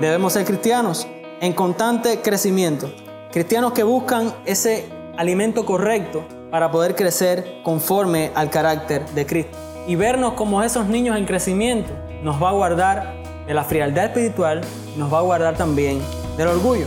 Debemos ser cristianos en constante crecimiento. Cristianos que buscan ese alimento correcto para poder crecer conforme al carácter de Cristo. Y vernos como esos niños en crecimiento nos va a guardar de la frialdad espiritual, nos va a guardar también del orgullo.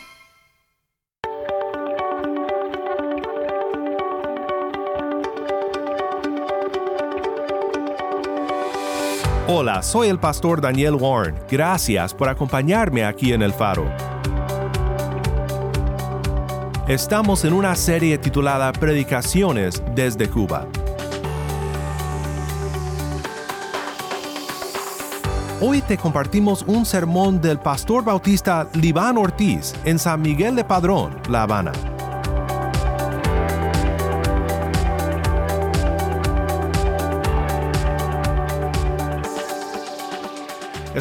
Hola, soy el pastor Daniel Warren. Gracias por acompañarme aquí en El Faro. Estamos en una serie titulada Predicaciones desde Cuba. Hoy te compartimos un sermón del pastor bautista Libán Ortiz en San Miguel de Padrón, La Habana.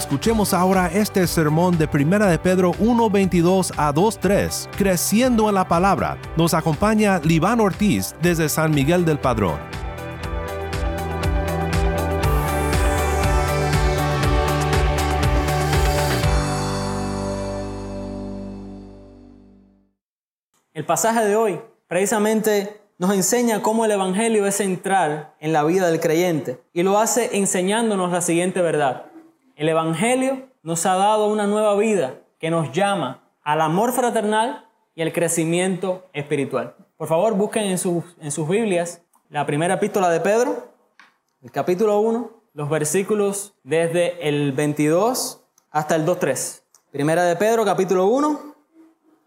Escuchemos ahora este sermón de Primera de Pedro 1:22 a 2:3, Creciendo en la palabra. Nos acompaña Libán Ortiz desde San Miguel del Padrón. El pasaje de hoy precisamente nos enseña cómo el Evangelio es central en la vida del creyente y lo hace enseñándonos la siguiente verdad. El Evangelio nos ha dado una nueva vida que nos llama al amor fraternal y al crecimiento espiritual. Por favor, busquen en sus, en sus Biblias la primera epístola de Pedro, el capítulo 1, los versículos desde el 22 hasta el 2.3. Primera de Pedro, capítulo 1,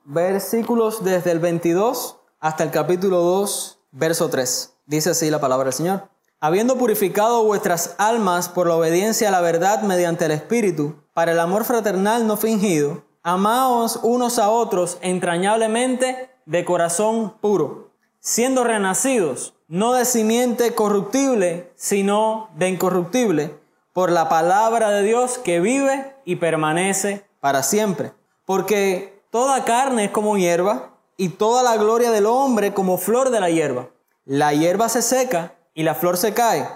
versículos desde el 22 hasta el capítulo 2, verso 3. Dice así la palabra del Señor. Habiendo purificado vuestras almas por la obediencia a la verdad mediante el Espíritu, para el amor fraternal no fingido, amaos unos a otros entrañablemente de corazón puro, siendo renacidos, no de simiente corruptible, sino de incorruptible, por la palabra de Dios que vive y permanece para siempre. Porque toda carne es como hierba, y toda la gloria del hombre como flor de la hierba. La hierba se seca y la flor se cae,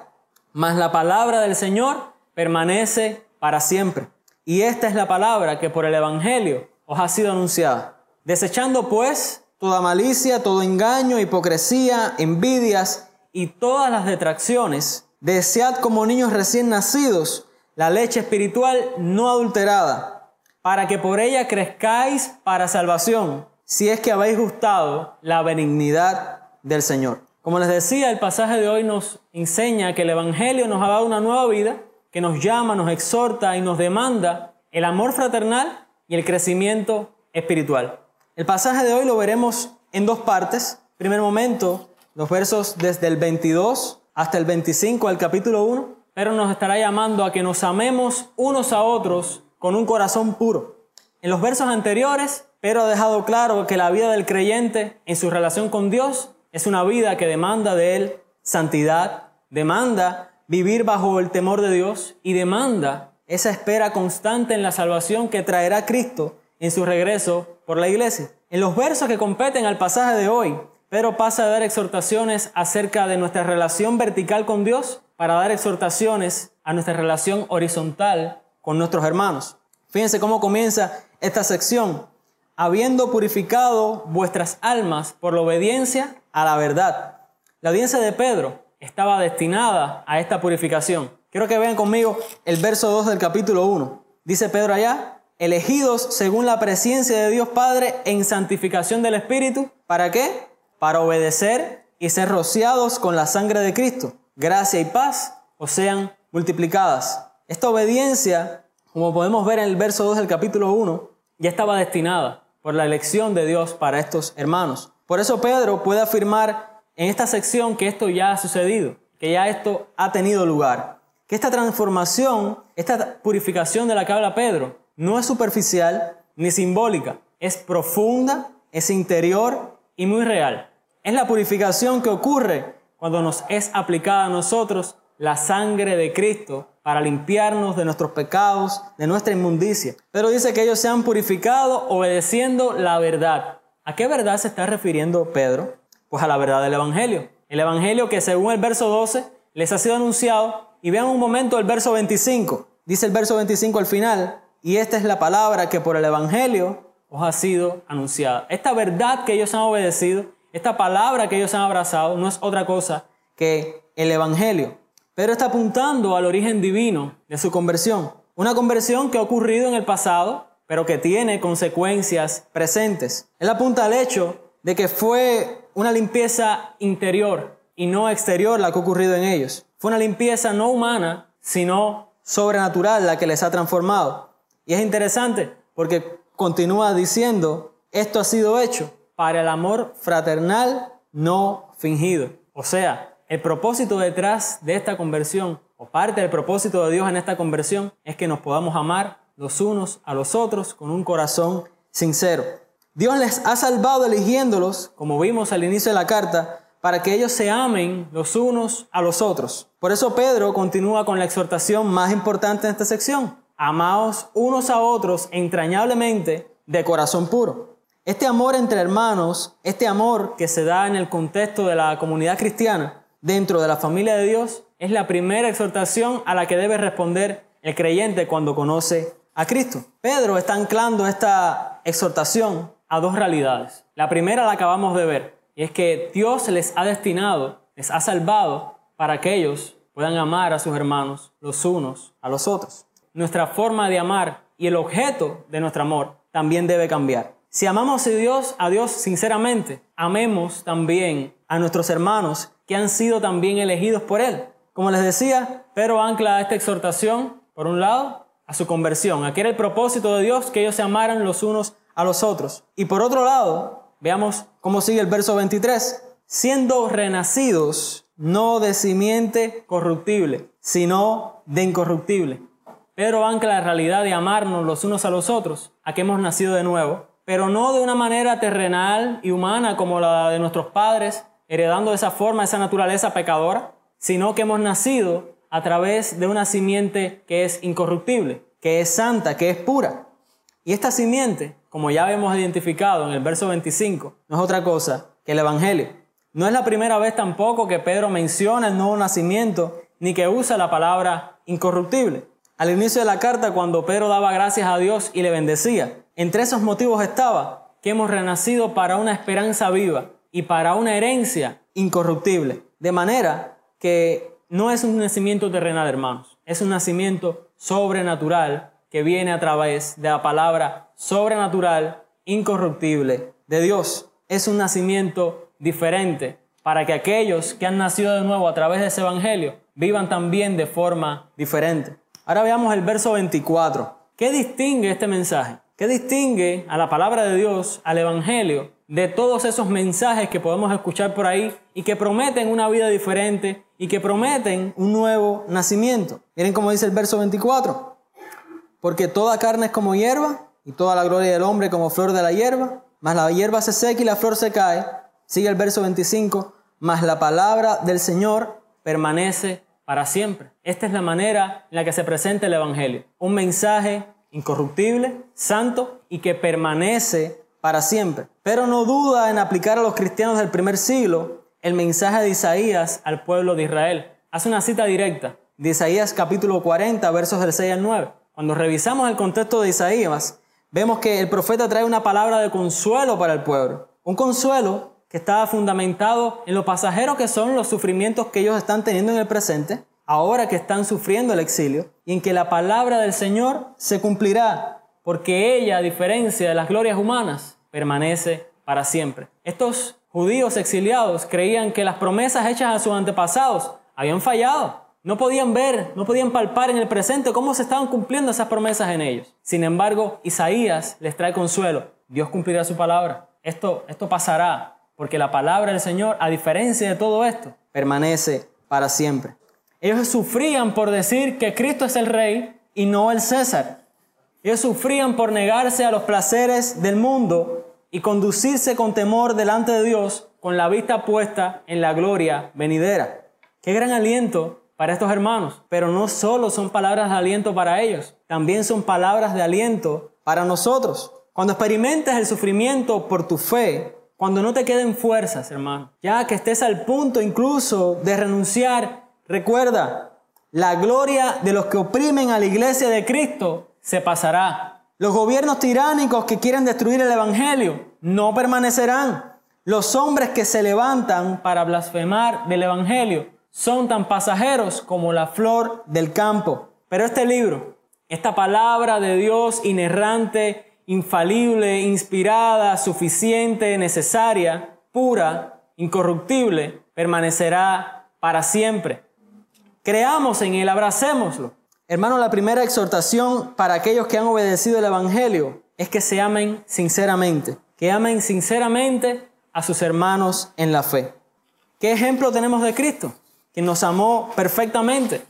mas la palabra del Señor permanece para siempre. Y esta es la palabra que por el Evangelio os ha sido anunciada. Desechando pues toda malicia, todo engaño, hipocresía, envidias y todas las detracciones, desead como niños recién nacidos la leche espiritual no adulterada, para que por ella crezcáis para salvación, si es que habéis gustado la benignidad del Señor. Como les decía, el pasaje de hoy nos enseña que el Evangelio nos ha dado una nueva vida, que nos llama, nos exhorta y nos demanda el amor fraternal y el crecimiento espiritual. El pasaje de hoy lo veremos en dos partes. Primer momento, los versos desde el 22 hasta el 25 del capítulo 1, pero nos estará llamando a que nos amemos unos a otros con un corazón puro. En los versos anteriores, Pedro ha dejado claro que la vida del creyente en su relación con Dios es una vida que demanda de él santidad, demanda vivir bajo el temor de Dios y demanda esa espera constante en la salvación que traerá Cristo en su regreso por la iglesia. En los versos que competen al pasaje de hoy, Pedro pasa a dar exhortaciones acerca de nuestra relación vertical con Dios para dar exhortaciones a nuestra relación horizontal con nuestros hermanos. Fíjense cómo comienza esta sección. Habiendo purificado vuestras almas por la obediencia a la verdad. La audiencia de Pedro estaba destinada a esta purificación. Quiero que vean conmigo el verso 2 del capítulo 1. Dice Pedro allá, elegidos según la presencia de Dios Padre en santificación del Espíritu. ¿Para qué? Para obedecer y ser rociados con la sangre de Cristo. Gracia y paz os sean multiplicadas. Esta obediencia, como podemos ver en el verso 2 del capítulo 1, ya estaba destinada por la elección de Dios para estos hermanos. Por eso Pedro puede afirmar en esta sección que esto ya ha sucedido, que ya esto ha tenido lugar, que esta transformación, esta purificación de la que habla Pedro, no es superficial ni simbólica, es profunda, es interior y muy real. Es la purificación que ocurre cuando nos es aplicada a nosotros la sangre de Cristo para limpiarnos de nuestros pecados, de nuestra inmundicia. Pero dice que ellos se han purificado obedeciendo la verdad. ¿A qué verdad se está refiriendo Pedro? Pues a la verdad del Evangelio. El Evangelio que según el verso 12 les ha sido anunciado. Y vean un momento el verso 25. Dice el verso 25 al final, y esta es la palabra que por el Evangelio os ha sido anunciada. Esta verdad que ellos han obedecido, esta palabra que ellos han abrazado, no es otra cosa que el Evangelio. Pedro está apuntando al origen divino de su conversión. Una conversión que ha ocurrido en el pasado, pero que tiene consecuencias presentes. Él apunta al hecho de que fue una limpieza interior y no exterior la que ha ocurrido en ellos. Fue una limpieza no humana, sino sobrenatural la que les ha transformado. Y es interesante porque continúa diciendo, esto ha sido hecho para el amor fraternal no fingido. O sea, el propósito detrás de esta conversión, o parte del propósito de Dios en esta conversión, es que nos podamos amar los unos a los otros con un corazón sincero. Dios les ha salvado eligiéndolos, como vimos al inicio de la carta, para que ellos se amen los unos a los otros. Por eso Pedro continúa con la exhortación más importante en esta sección. Amaos unos a otros entrañablemente de corazón puro. Este amor entre hermanos, este amor que se da en el contexto de la comunidad cristiana, dentro de la familia de Dios es la primera exhortación a la que debe responder el creyente cuando conoce a Cristo. Pedro está anclando esta exhortación a dos realidades. La primera la acabamos de ver, y es que Dios les ha destinado, les ha salvado para que ellos puedan amar a sus hermanos los unos a los otros. Nuestra forma de amar y el objeto de nuestro amor también debe cambiar. Si amamos a Dios, a Dios sinceramente, amemos también a nuestros hermanos que han sido también elegidos por Él. Como les decía, Pedro ancla esta exhortación, por un lado, a su conversión. Aquí era el propósito de Dios, que ellos se amaran los unos a los otros. Y por otro lado, veamos cómo sigue el verso 23. Siendo renacidos no de simiente corruptible, sino de incorruptible. Pedro ancla la realidad de amarnos los unos a los otros, a que hemos nacido de nuevo, pero no de una manera terrenal y humana como la de nuestros padres, heredando esa forma esa naturaleza pecadora, sino que hemos nacido a través de una simiente que es incorruptible, que es santa, que es pura. Y esta simiente, como ya hemos identificado en el verso 25, no es otra cosa que el Evangelio. No es la primera vez tampoco que Pedro menciona el nuevo nacimiento ni que usa la palabra incorruptible. Al inicio de la carta, cuando Pedro daba gracias a Dios y le bendecía, entre esos motivos estaba que hemos renacido para una esperanza viva, y para una herencia incorruptible. De manera que no es un nacimiento terrenal, hermanos, es un nacimiento sobrenatural que viene a través de la palabra sobrenatural, incorruptible de Dios. Es un nacimiento diferente para que aquellos que han nacido de nuevo a través de ese evangelio vivan también de forma diferente. Ahora veamos el verso 24. ¿Qué distingue este mensaje? ¿Qué distingue a la palabra de Dios, al evangelio, de todos esos mensajes que podemos escuchar por ahí y que prometen una vida diferente y que prometen un nuevo nacimiento. Miren cómo dice el verso 24. Porque toda carne es como hierba y toda la gloria del hombre como flor de la hierba, mas la hierba se seca y la flor se cae. Sigue el verso 25, mas la palabra del Señor permanece para siempre. Esta es la manera en la que se presenta el Evangelio. Un mensaje incorruptible, santo y que permanece para siempre. Pero no duda en aplicar a los cristianos del primer siglo el mensaje de Isaías al pueblo de Israel. Hace una cita directa de Isaías capítulo 40, versos del 6 al 9. Cuando revisamos el contexto de Isaías, vemos que el profeta trae una palabra de consuelo para el pueblo. Un consuelo que estaba fundamentado en lo pasajero que son los sufrimientos que ellos están teniendo en el presente, ahora que están sufriendo el exilio, y en que la palabra del Señor se cumplirá porque ella, a diferencia de las glorias humanas, permanece para siempre. Estos judíos exiliados creían que las promesas hechas a sus antepasados habían fallado. No podían ver, no podían palpar en el presente cómo se estaban cumpliendo esas promesas en ellos. Sin embargo, Isaías les trae consuelo. Dios cumplirá su palabra. Esto, esto pasará. porque la palabra del Señor, a diferencia de todo esto, permanece para siempre. Ellos sufrían por decir que Cristo es el rey y no el César. Ellos sufrían por negarse a los placeres del mundo y conducirse con temor delante de Dios con la vista puesta en la gloria venidera. Qué gran aliento para estos hermanos, pero no solo son palabras de aliento para ellos, también son palabras de aliento para nosotros. Cuando experimentes el sufrimiento por tu fe, cuando no te queden fuerzas, hermano, ya que estés al punto incluso de renunciar, recuerda, la gloria de los que oprimen a la iglesia de Cristo se pasará. Los gobiernos tiránicos que quieren destruir el Evangelio no permanecerán. Los hombres que se levantan para blasfemar del Evangelio son tan pasajeros como la flor del campo. Pero este libro, esta palabra de Dios inerrante, infalible, inspirada, suficiente, necesaria, pura, incorruptible, permanecerá para siempre. Creamos en Él, abracémoslo. Hermano, la primera exhortación para aquellos que han obedecido el Evangelio es que se amen sinceramente, que amen sinceramente a sus hermanos en la fe. ¿Qué ejemplo tenemos de Cristo? Que nos amó perfectamente,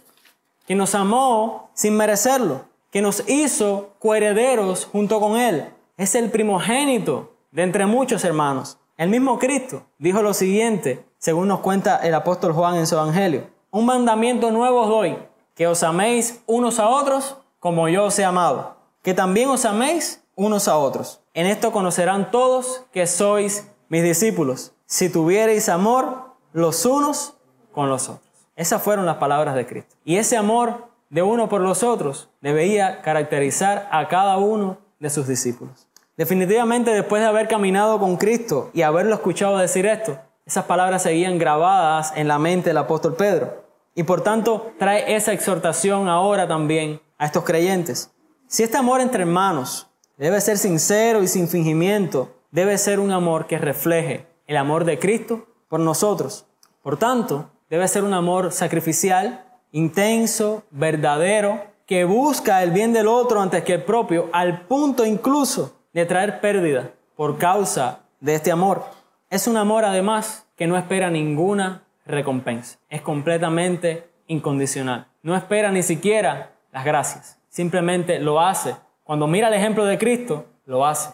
que nos amó sin merecerlo, que nos hizo coherederos junto con Él. Es el primogénito de entre muchos hermanos. El mismo Cristo dijo lo siguiente, según nos cuenta el apóstol Juan en su Evangelio. Un mandamiento nuevo os doy, que os améis unos a otros como yo os he amado. Que también os améis unos a otros. En esto conocerán todos que sois mis discípulos, si tuviereis amor los unos con los otros. Esas fueron las palabras de Cristo. Y ese amor de uno por los otros debía caracterizar a cada uno de sus discípulos. Definitivamente después de haber caminado con Cristo y haberlo escuchado decir esto, esas palabras seguían grabadas en la mente del apóstol Pedro. Y por tanto trae esa exhortación ahora también a estos creyentes. Si este amor entre hermanos debe ser sincero y sin fingimiento, debe ser un amor que refleje el amor de Cristo por nosotros. Por tanto, debe ser un amor sacrificial, intenso, verdadero, que busca el bien del otro antes que el propio, al punto incluso de traer pérdida por causa de este amor. Es un amor además que no espera ninguna recompensa. Es completamente incondicional. No espera ni siquiera las gracias. Simplemente lo hace. Cuando mira el ejemplo de Cristo, lo hace.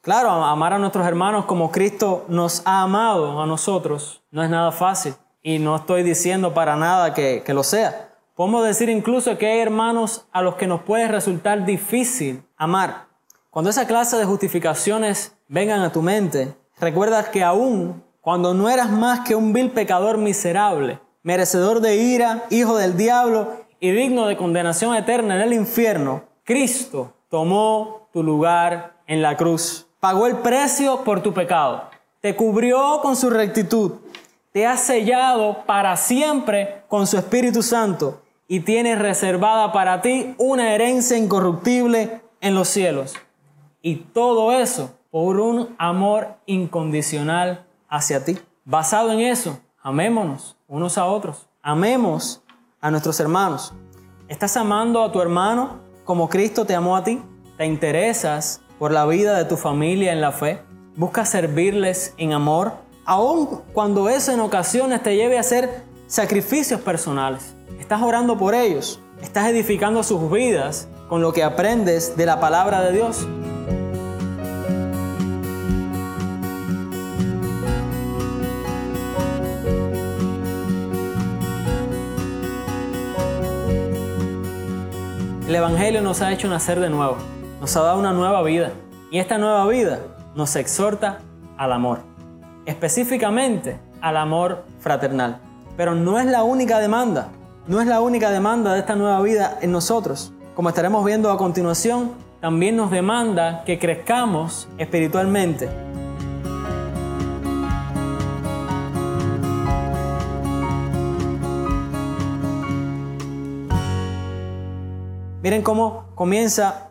Claro, amar a nuestros hermanos como Cristo nos ha amado a nosotros no es nada fácil. Y no estoy diciendo para nada que, que lo sea. Podemos decir incluso que hay hermanos a los que nos puede resultar difícil amar. Cuando esa clase de justificaciones vengan a tu mente, recuerda que aún cuando no eras más que un vil pecador miserable, merecedor de ira, hijo del diablo y digno de condenación eterna en el infierno, Cristo tomó tu lugar en la cruz. Pagó el precio por tu pecado, te cubrió con su rectitud, te ha sellado para siempre con su Espíritu Santo y tiene reservada para ti una herencia incorruptible en los cielos. Y todo eso por un amor incondicional hacia ti. Basado en eso, amémonos unos a otros. Amemos a nuestros hermanos. ¿Estás amando a tu hermano como Cristo te amó a ti? ¿Te interesas por la vida de tu familia en la fe. Busca servirles en amor, aun cuando eso en ocasiones te lleve a hacer sacrificios personales. Estás orando por ellos, estás edificando sus vidas con lo que aprendes de la palabra de Dios. Evangelio nos ha hecho nacer de nuevo nos ha dado una nueva vida. Y esta nueva vida nos exhorta al amor, específicamente al amor fraternal. Pero no es la única demanda, no es la única demanda de esta nueva vida en nosotros. Como estaremos viendo a continuación, también nos demanda que crezcamos espiritualmente. Miren cómo comienza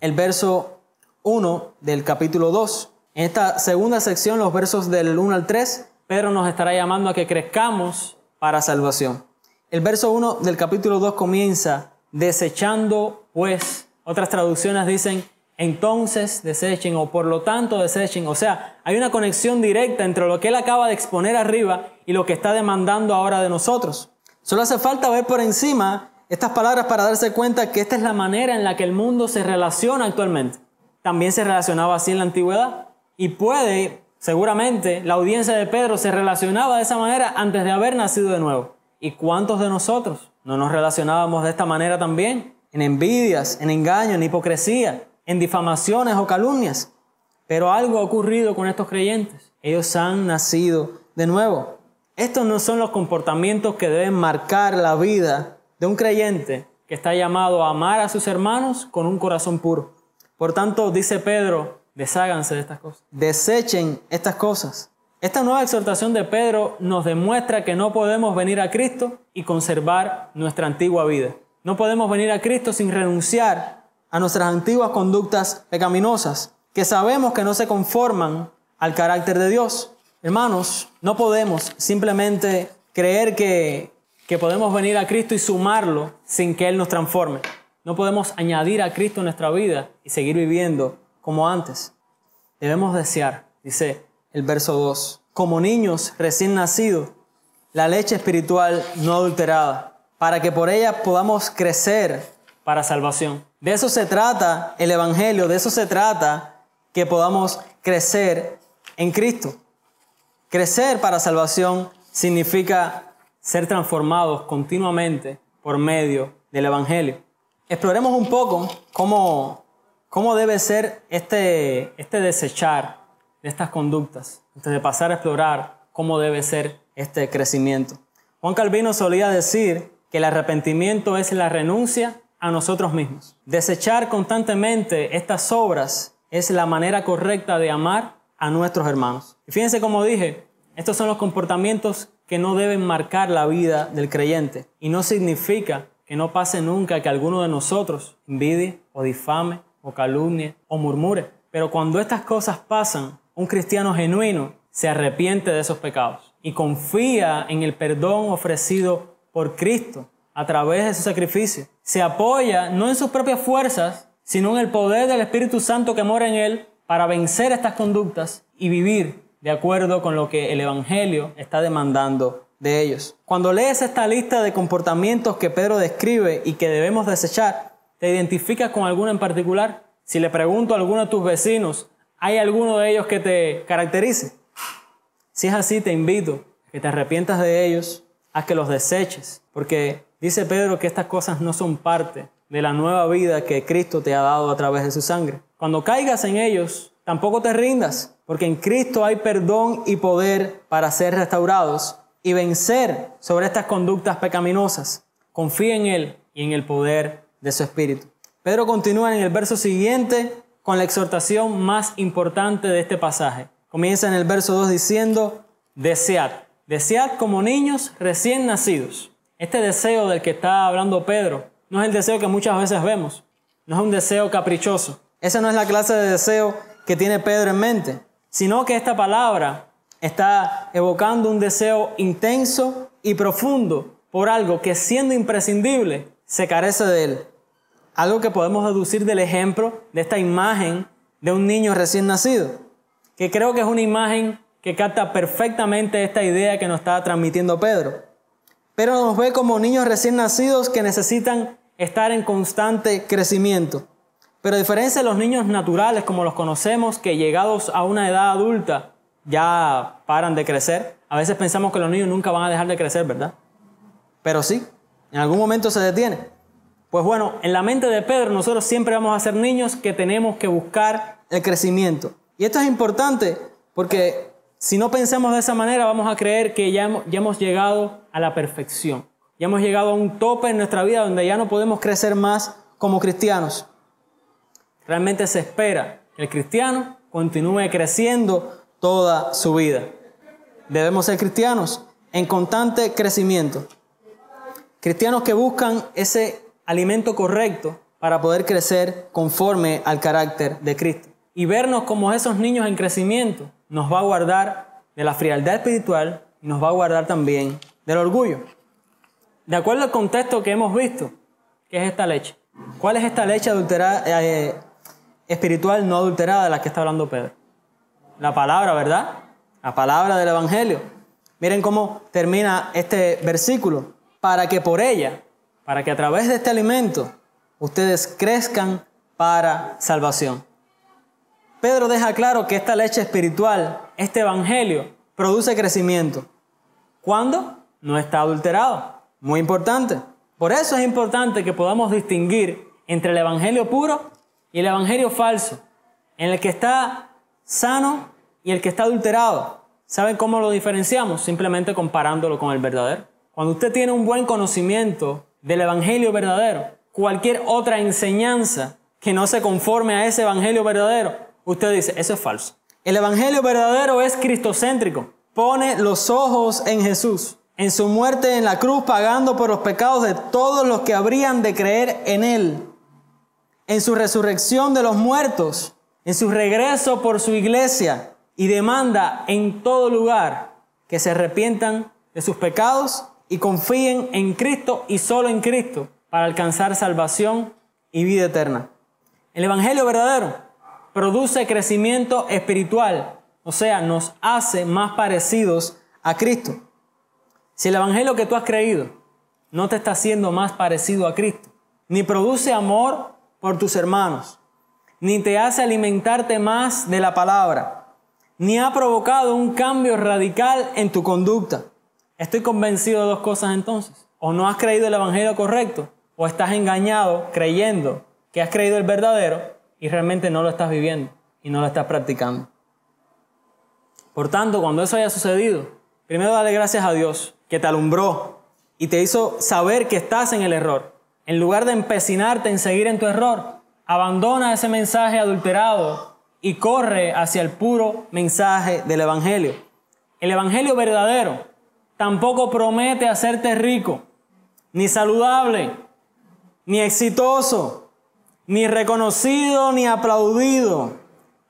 el verso 1 del capítulo 2. En esta segunda sección, los versos del 1 al 3, Pedro nos estará llamando a que crezcamos para salvación. El verso 1 del capítulo 2 comienza desechando pues. Otras traducciones dicen entonces desechen o por lo tanto desechen. O sea, hay una conexión directa entre lo que él acaba de exponer arriba y lo que está demandando ahora de nosotros. Solo hace falta ver por encima estas palabras para darse cuenta que esta es la manera en la que el mundo se relaciona actualmente. También se relacionaba así en la antigüedad. Y puede, seguramente, la audiencia de Pedro se relacionaba de esa manera antes de haber nacido de nuevo. ¿Y cuántos de nosotros no nos relacionábamos de esta manera también? En envidias, en engaño, en hipocresía, en difamaciones o calumnias. Pero algo ha ocurrido con estos creyentes. Ellos han nacido de nuevo. Estos no son los comportamientos que deben marcar la vida de un creyente que está llamado a amar a sus hermanos con un corazón puro. Por tanto, dice Pedro, desháganse de estas cosas. Desechen estas cosas. Esta nueva exhortación de Pedro nos demuestra que no podemos venir a Cristo y conservar nuestra antigua vida. No podemos venir a Cristo sin renunciar a nuestras antiguas conductas pecaminosas, que sabemos que no se conforman al carácter de Dios. Hermanos, no podemos simplemente creer que, que podemos venir a Cristo y sumarlo sin que Él nos transforme. No podemos añadir a Cristo nuestra vida y seguir viviendo como antes. Debemos desear, dice el verso 2, como niños recién nacidos, la leche espiritual no adulterada, para que por ella podamos crecer para salvación. De eso se trata el Evangelio, de eso se trata que podamos crecer en Cristo. Crecer para salvación significa ser transformados continuamente por medio del Evangelio. Exploremos un poco cómo, cómo debe ser este, este desechar de estas conductas, antes de pasar a explorar cómo debe ser este crecimiento. Juan Calvino solía decir que el arrepentimiento es la renuncia a nosotros mismos. Desechar constantemente estas obras es la manera correcta de amar a nuestros hermanos. Y fíjense como dije, estos son los comportamientos que no deben marcar la vida del creyente. Y no significa que no pase nunca que alguno de nosotros envidie o difame o calumnie o murmure. Pero cuando estas cosas pasan, un cristiano genuino se arrepiente de esos pecados y confía en el perdón ofrecido por Cristo a través de su sacrificio. Se apoya no en sus propias fuerzas, sino en el poder del Espíritu Santo que mora en él para vencer estas conductas y vivir de acuerdo con lo que el Evangelio está demandando de ellos. Cuando lees esta lista de comportamientos que Pedro describe y que debemos desechar, ¿te identificas con alguno en particular? Si le pregunto a alguno de tus vecinos, ¿hay alguno de ellos que te caracterice? Si es así, te invito a que te arrepientas de ellos, a que los deseches, porque Dice Pedro que estas cosas no son parte de la nueva vida que Cristo te ha dado a través de su sangre. Cuando caigas en ellos, tampoco te rindas, porque en Cristo hay perdón y poder para ser restaurados y vencer sobre estas conductas pecaminosas. Confía en Él y en el poder de su Espíritu. Pedro continúa en el verso siguiente con la exhortación más importante de este pasaje. Comienza en el verso 2 diciendo, desead, desead como niños recién nacidos este deseo del que está hablando Pedro no es el deseo que muchas veces vemos, no es un deseo caprichoso. Esa no es la clase de deseo que tiene Pedro en mente, sino que esta palabra está evocando un deseo intenso y profundo por algo que siendo imprescindible se carece de él. Algo que podemos deducir del ejemplo de esta imagen de un niño recién nacido, que creo que es una imagen que capta perfectamente esta idea que nos está transmitiendo Pedro pero nos ve como niños recién nacidos que necesitan estar en constante crecimiento. Pero a diferencia de los niños naturales como los conocemos, que llegados a una edad adulta ya paran de crecer, a veces pensamos que los niños nunca van a dejar de crecer, ¿verdad? Pero sí, en algún momento se detiene. Pues bueno, en la mente de Pedro nosotros siempre vamos a ser niños que tenemos que buscar el crecimiento. Y esto es importante porque si no pensamos de esa manera, vamos a creer que ya hemos, ya hemos llegado a la perfección. Ya hemos llegado a un tope en nuestra vida donde ya no podemos crecer más como cristianos. Realmente se espera que el cristiano continúe creciendo toda su vida. Debemos ser cristianos en constante crecimiento. Cristianos que buscan ese alimento correcto para poder crecer conforme al carácter de Cristo. Y vernos como esos niños en crecimiento nos va a guardar de la frialdad espiritual y nos va a guardar también del orgullo. De acuerdo al contexto que hemos visto, ¿qué es esta leche? ¿Cuál es esta leche adulterada, eh, espiritual no adulterada de la que está hablando Pedro. La palabra, ¿verdad? La palabra del Evangelio. Miren cómo termina este versículo. Para que por ella, para que a través de este alimento, ustedes crezcan para salvación. Pedro deja claro que esta leche espiritual, este Evangelio, produce crecimiento. ¿Cuándo? No está adulterado. Muy importante. Por eso es importante que podamos distinguir entre el Evangelio puro el Evangelio falso, en el que está sano y el que está adulterado. ¿Saben cómo lo diferenciamos? Simplemente comparándolo con el verdadero. Cuando usted tiene un buen conocimiento del Evangelio verdadero, cualquier otra enseñanza que no se conforme a ese Evangelio verdadero, usted dice, eso es falso. El Evangelio verdadero es cristocéntrico. Pone los ojos en Jesús, en su muerte en la cruz, pagando por los pecados de todos los que habrían de creer en Él, en su resurrección de los muertos, en su regreso por su iglesia, y demanda en todo lugar que se arrepientan de sus pecados y confíen en Cristo y solo en Cristo para alcanzar salvación y vida eterna. El Evangelio verdadero produce crecimiento espiritual, o sea, nos hace más parecidos a Cristo. Si el Evangelio que tú has creído no te está haciendo más parecido a Cristo, ni produce amor por tus hermanos, ni te hace alimentarte más de la palabra, ni ha provocado un cambio radical en tu conducta. Estoy convencido de dos cosas entonces. O no has creído el Evangelio correcto, o estás engañado creyendo que has creído el verdadero y realmente no lo estás viviendo y no lo estás practicando. Por tanto, cuando eso haya sucedido, primero dale gracias a Dios que te alumbró y te hizo saber que estás en el error. En lugar de empecinarte en seguir en tu error, abandona ese mensaje adulterado y corre hacia el puro mensaje del Evangelio. El Evangelio verdadero tampoco promete hacerte rico, ni saludable, ni exitoso, ni reconocido, ni aplaudido.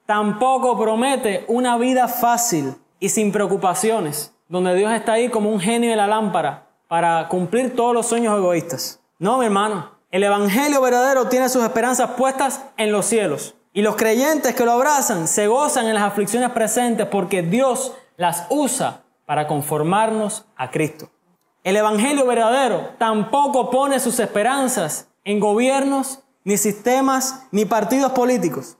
Tampoco promete una vida fácil y sin preocupaciones, donde Dios está ahí como un genio de la lámpara para cumplir todos los sueños egoístas. No, mi hermano, el Evangelio verdadero tiene sus esperanzas puestas en los cielos. Y los creyentes que lo abrazan se gozan en las aflicciones presentes porque Dios las usa para conformarnos a Cristo. El Evangelio verdadero tampoco pone sus esperanzas en gobiernos, ni sistemas, ni partidos políticos,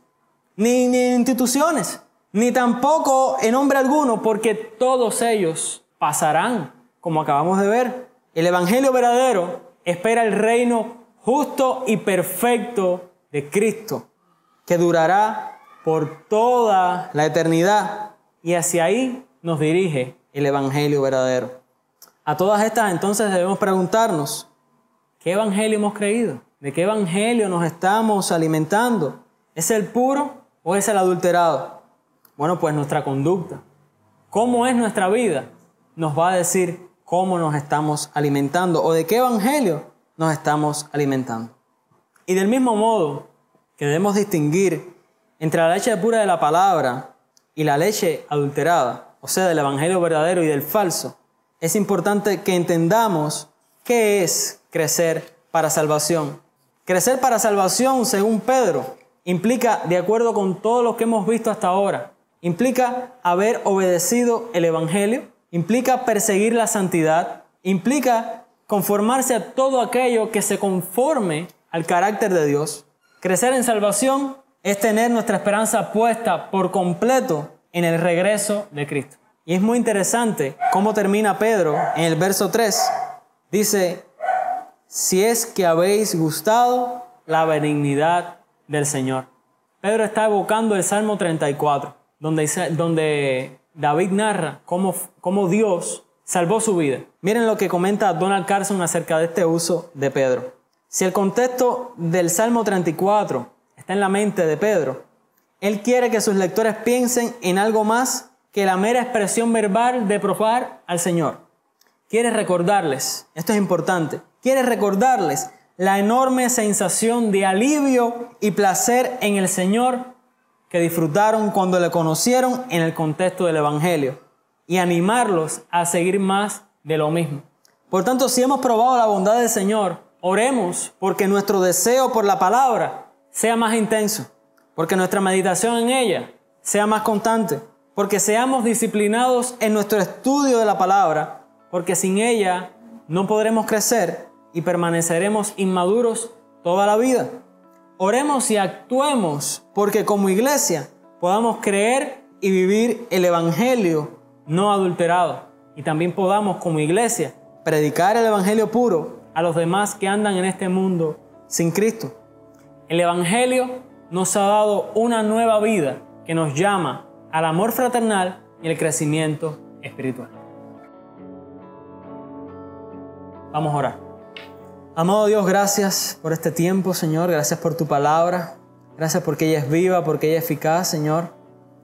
ni, ni instituciones, ni tampoco en hombre alguno, porque todos ellos pasarán, como acabamos de ver. El Evangelio verdadero espera el reino justo y perfecto de Cristo que durará por toda la eternidad. Y hacia ahí nos dirige el Evangelio verdadero. A todas estas entonces debemos preguntarnos, ¿qué Evangelio hemos creído? ¿De qué Evangelio nos estamos alimentando? ¿Es el puro o es el adulterado? Bueno, pues nuestra conducta, cómo es nuestra vida, nos va a decir cómo nos estamos alimentando o de qué Evangelio nos estamos alimentando. Y del mismo modo, que debemos distinguir entre la leche pura de la palabra y la leche adulterada, o sea, del evangelio verdadero y del falso, es importante que entendamos qué es crecer para salvación. Crecer para salvación, según Pedro, implica, de acuerdo con todo lo que hemos visto hasta ahora, implica haber obedecido el evangelio, implica perseguir la santidad, implica conformarse a todo aquello que se conforme al carácter de Dios, Crecer en salvación es tener nuestra esperanza puesta por completo en el regreso de Cristo. Y es muy interesante cómo termina Pedro en el verso 3. Dice, si es que habéis gustado la benignidad del Señor. Pedro está evocando el Salmo 34, donde, donde David narra cómo, cómo Dios salvó su vida. Miren lo que comenta Donald Carson acerca de este uso de Pedro. Si el contexto del Salmo 34 está en la mente de Pedro, él quiere que sus lectores piensen en algo más que la mera expresión verbal de probar al Señor. Quiere recordarles, esto es importante, quiere recordarles la enorme sensación de alivio y placer en el Señor que disfrutaron cuando le conocieron en el contexto del Evangelio y animarlos a seguir más de lo mismo. Por tanto, si hemos probado la bondad del Señor, Oremos porque nuestro deseo por la palabra sea más intenso. porque nuestra meditación en ella sea más constante, porque seamos disciplinados en nuestro estudio de la palabra, porque sin ella no podremos crecer y permaneceremos inmaduros toda la vida. Oremos y actuemos porque como iglesia podamos creer y vivir el Evangelio no adulterado y también podamos como iglesia predicar el Evangelio puro a los demás que andan en este mundo sin Cristo. El Evangelio nos ha dado una nueva vida que nos llama al amor fraternal y el crecimiento espiritual. Vamos a orar. Amado Dios, gracias por este tiempo, Señor. Gracias por tu palabra. Gracias porque ella es viva, porque ella es eficaz, Señor.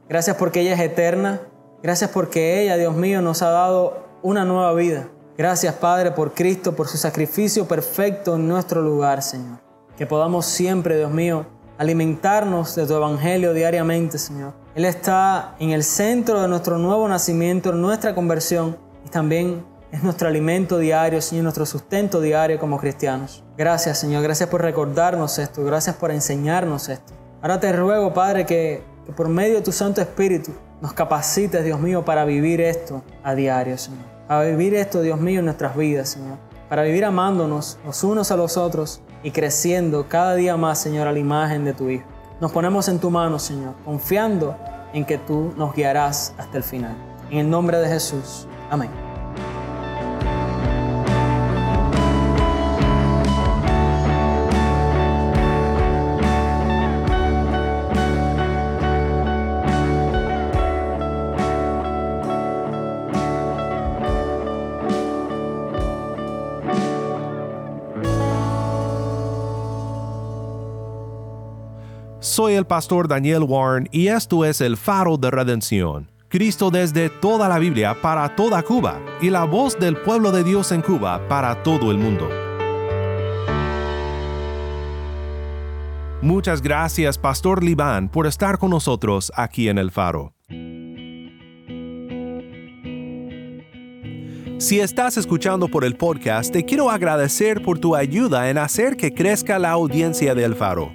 Gracias porque ella es eterna. Gracias porque ella, Dios mío, nos ha dado una nueva vida. Gracias, Padre, por Cristo, por su sacrificio perfecto en nuestro lugar, Señor. Que podamos siempre, Dios mío, alimentarnos de tu Evangelio diariamente, Señor. Él está en el centro de nuestro nuevo nacimiento, en nuestra conversión y también es nuestro alimento diario, Señor, nuestro sustento diario como cristianos. Gracias, Señor, gracias por recordarnos esto, gracias por enseñarnos esto. Ahora te ruego, Padre, que, por medio de tu Santo Espíritu nos capacites, Dios mío, para vivir esto a diario, Señor. Para vivir esto, Dios mío, en nuestras vidas, Señor. Para vivir amándonos los unos a los otros y creciendo cada día más, Señor, a la imagen de tu Hijo. Nos ponemos en tu mano, Señor, confiando en que tú nos guiarás hasta el final. En el nombre de Jesús. Amén. Soy el pastor Daniel Warren y esto es el faro de redención. Cristo desde toda la Biblia para toda Cuba y la voz del pueblo de Dios en Cuba para todo el mundo. Muchas gracias, Pastor Libán, por estar con nosotros aquí en el faro. Si estás escuchando por el podcast, te quiero agradecer por tu ayuda en hacer que crezca la audiencia del faro.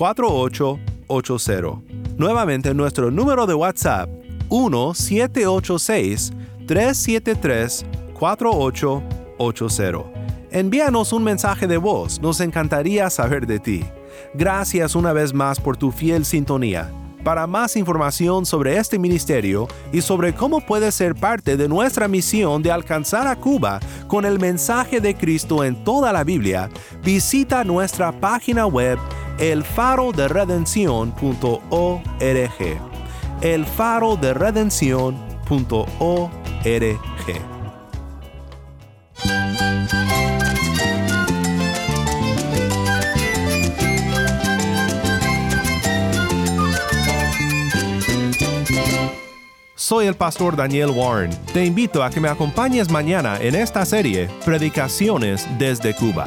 4880. Nuevamente nuestro número de WhatsApp 1-786-373-4880. Envíanos un mensaje de voz, nos encantaría saber de ti. Gracias una vez más por tu fiel sintonía. Para más información sobre este ministerio y sobre cómo puedes ser parte de nuestra misión de alcanzar a Cuba con el mensaje de Cristo en toda la Biblia, visita nuestra página web elfaroderedencion.org. elfaroderedencion.org. Soy el pastor Daniel Warren. Te invito a que me acompañes mañana en esta serie Predicaciones desde Cuba